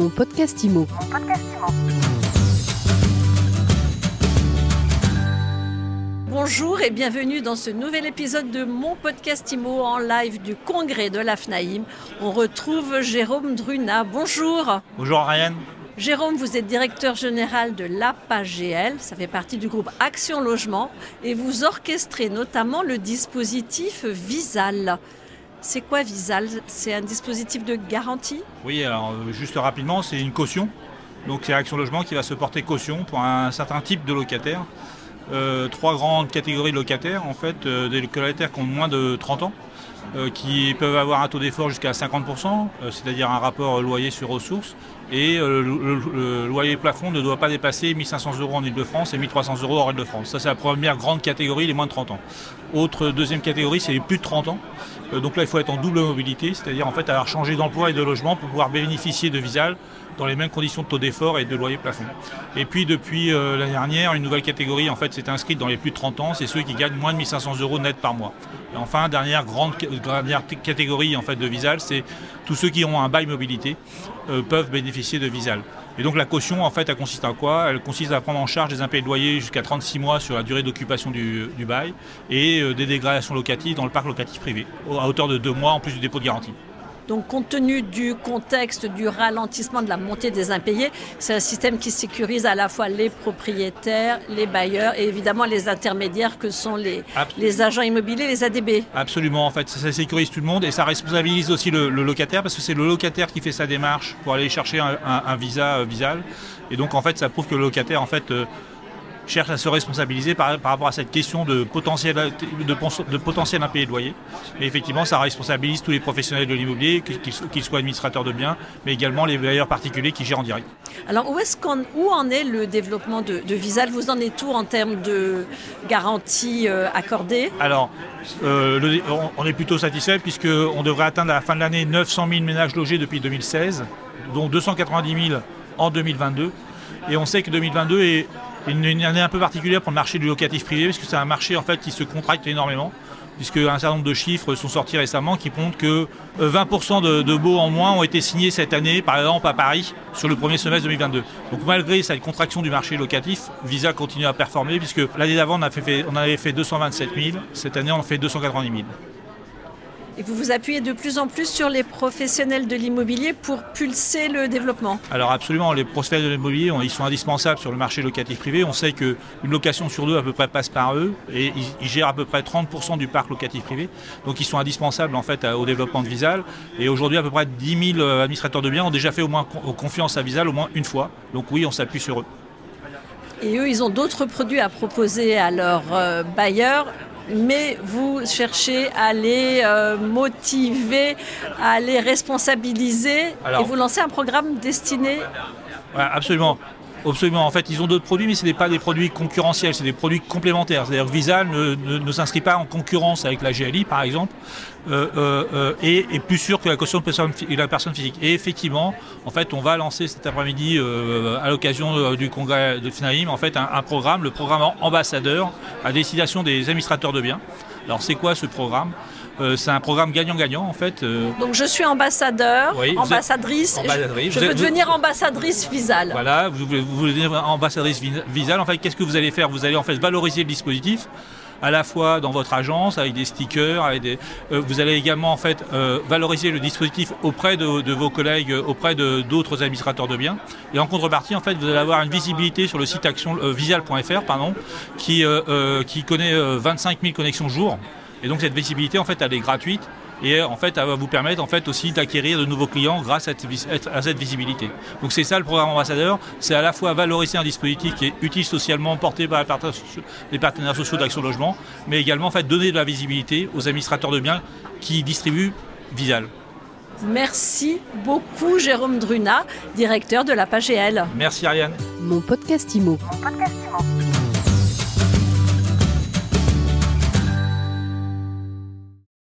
Mon podcast IMO. Bonjour et bienvenue dans ce nouvel épisode de mon podcast IMO en live du congrès de l'AFNAIM. On retrouve Jérôme Druna. Bonjour. Bonjour Ariane. Jérôme, vous êtes directeur général de l'APAGL, ça fait partie du groupe Action Logement, et vous orchestrez notamment le dispositif Visal. C'est quoi Visal? C'est un dispositif de garantie? Oui, alors euh, juste rapidement, c'est une caution. Donc c'est Action Logement qui va se porter caution pour un certain type de locataires. Euh, trois grandes catégories de locataires, en fait, euh, des locataires qui ont moins de 30 ans, qui peuvent avoir un taux d'effort jusqu'à 50%, c'est-à-dire un rapport loyer sur ressources, et le, le, loyer plafond ne doit pas dépasser 1500 euros en Ile-de-France et 1300 euros hors Ile-de-France. Ça, c'est la première grande catégorie, les moins de 30 ans. Autre deuxième catégorie, c'est les plus de 30 ans. donc là, il faut être en double mobilité, c'est-à-dire en fait avoir changé d'emploi et de logement pour pouvoir bénéficier de Visal dans les mêmes conditions de taux d'effort et de loyer plafond. Et puis depuis l'année dernière, une nouvelle catégorie en fait s'est inscrite dans les plus de 30 ans, c'est ceux qui gagnent moins de 1500 euros net par mois. Et enfin, dernière grande dernière catégorie en fait de Visal, c'est tous ceux qui ont un bail mobilité peuvent bénéficier de Visal. Et donc la caution, en fait, elle consiste à quoi? Elle consiste à prendre en charge des impayés de loyer jusqu'à 36 mois sur la durée d'occupation du, du, bail et des dégradations locatives dans le parc locatif privé, à hauteur de deux mois en plus du dépôt de garantie. Donc compte tenu du contexte du ralentissement de la montée des impayés, c'est un système qui sécurise à la fois les propriétaires, les bailleurs et évidemment les intermédiaires que sont les, les agents immobiliers, les ADB. Absolument, en fait, ça, sécurise tout le monde et ça responsabilise aussi le, le locataire parce que c'est le locataire qui fait sa démarche pour aller chercher un, un, un visa euh, visal. Et donc en fait, ça prouve que le locataire en fait euh, cherche à se responsabiliser par, par, rapport à cette question de potentiel, de, de potentiel impayé de loyer. Et effectivement, ça responsabilise tous les professionnels de l'immobilier, qu'ils soient administrateurs de biens, mais également les bailleurs particuliers qui gèrent en direct. Alors, où, est où en est le développement de, de, Visal? Vous en êtes tout en termes de garantie euh, accordée Alors, euh, le, on est plutôt satisfait puisqu'on devrait atteindre à la fin de l'année 900 000 ménages logés depuis 2016, dont 290 000 en 2022. Et on sait que 2022 est une année un peu particulière pour le marché du locatif privé, parce que c'est un marché en qui se contracte énormément, puisque un certain nombre de chiffres sont sortis récemment qui montrent que 20% de, de baux en moins ont été signés cette année, par exemple à Paris, sur le premier semestre 2022. Donc malgré cette contraction du marché locatif, Visa continue à performer, puisque l'année d'avant on, on avait fait 227 000, cette année on fait 290 000. Et vous vous appuyez de plus en plus sur les professionnels de l'immobilier pour pulser le développement Alors absolument, les professionnels de l'immobilier, ils sont indispensables sur le marché locatif privé. On sait qu'une location sur deux à peu près passe par eux et ils, gèrent à peu près 30% du parc locatif privé. Donc ils sont indispensables en fait au développement de Visal. Et aujourd'hui, à peu près 10 000 administrateurs de biens ont déjà fait au moins confiance à Visal au moins une fois. Donc oui, on s'appuie sur eux. Et eux, ils ont d'autres produits à proposer à leurs euh, bailleurs mais vous cherchez à les euh, motiver, à les responsabiliser Alors, et vous lancez un programme destiné. Ouais, absolument. Absolument. En fait, ils ont d'autres produits, mais ce n'est pas des produits concurrentiels, c'est des produits complémentaires. C'est-à-dire que Visa ne, ne, s'inscrit pas en concurrence avec la GLI, par exemple, euh, euh, et est plus sûr que la caution de la personne physique. Et effectivement, en fait, on va lancer cet après-midi, euh, à l'occasion du congrès de FNAIM, en fait, un, un, programme, le programme ambassadeur, à destination des administrateurs de biens. Alors, c'est quoi ce programme euh, c'est un programme gagnant-gagnant en fait. Euh... Donc je suis ambassadeur, oui, ambassadrice, ambassadrice. Je, je veux devenir ambassadrice Visal. Voilà, vous voulez, vous voulez devenir ambassadrice Visal. En fait, qu'est-ce que vous allez faire? Vous allez en fait valoriser le dispositif à la fois dans votre agence avec des stickers, avec des, euh, vous allez également en fait euh, valoriser le dispositif auprès de, vos collègues, auprès de d'autres administrateurs de biens. Et en contrepartie, en fait, vous allez avoir une visibilité sur le site action euh, visial.fr, pardon, qui qui connaît 25 000 connexions jour. Et donc cette visibilité, en fait, elle est gratuite et en fait, elle va vous permettre en fait aussi d'acquérir de nouveaux clients grâce à cette, à cette visibilité. Donc c'est ça le programme ambassadeur, c'est à la fois valoriser un dispositif qui est utile socialement, porté par les partenaires sociaux d'Action Logement, mais également en fait donner de la visibilité aux administrateurs de biens qui distribuent Visal. Merci beaucoup Jérôme Druna, directeur de la PAGL. Merci Ariane. Mon podcast IMO. Mon podcast IMO.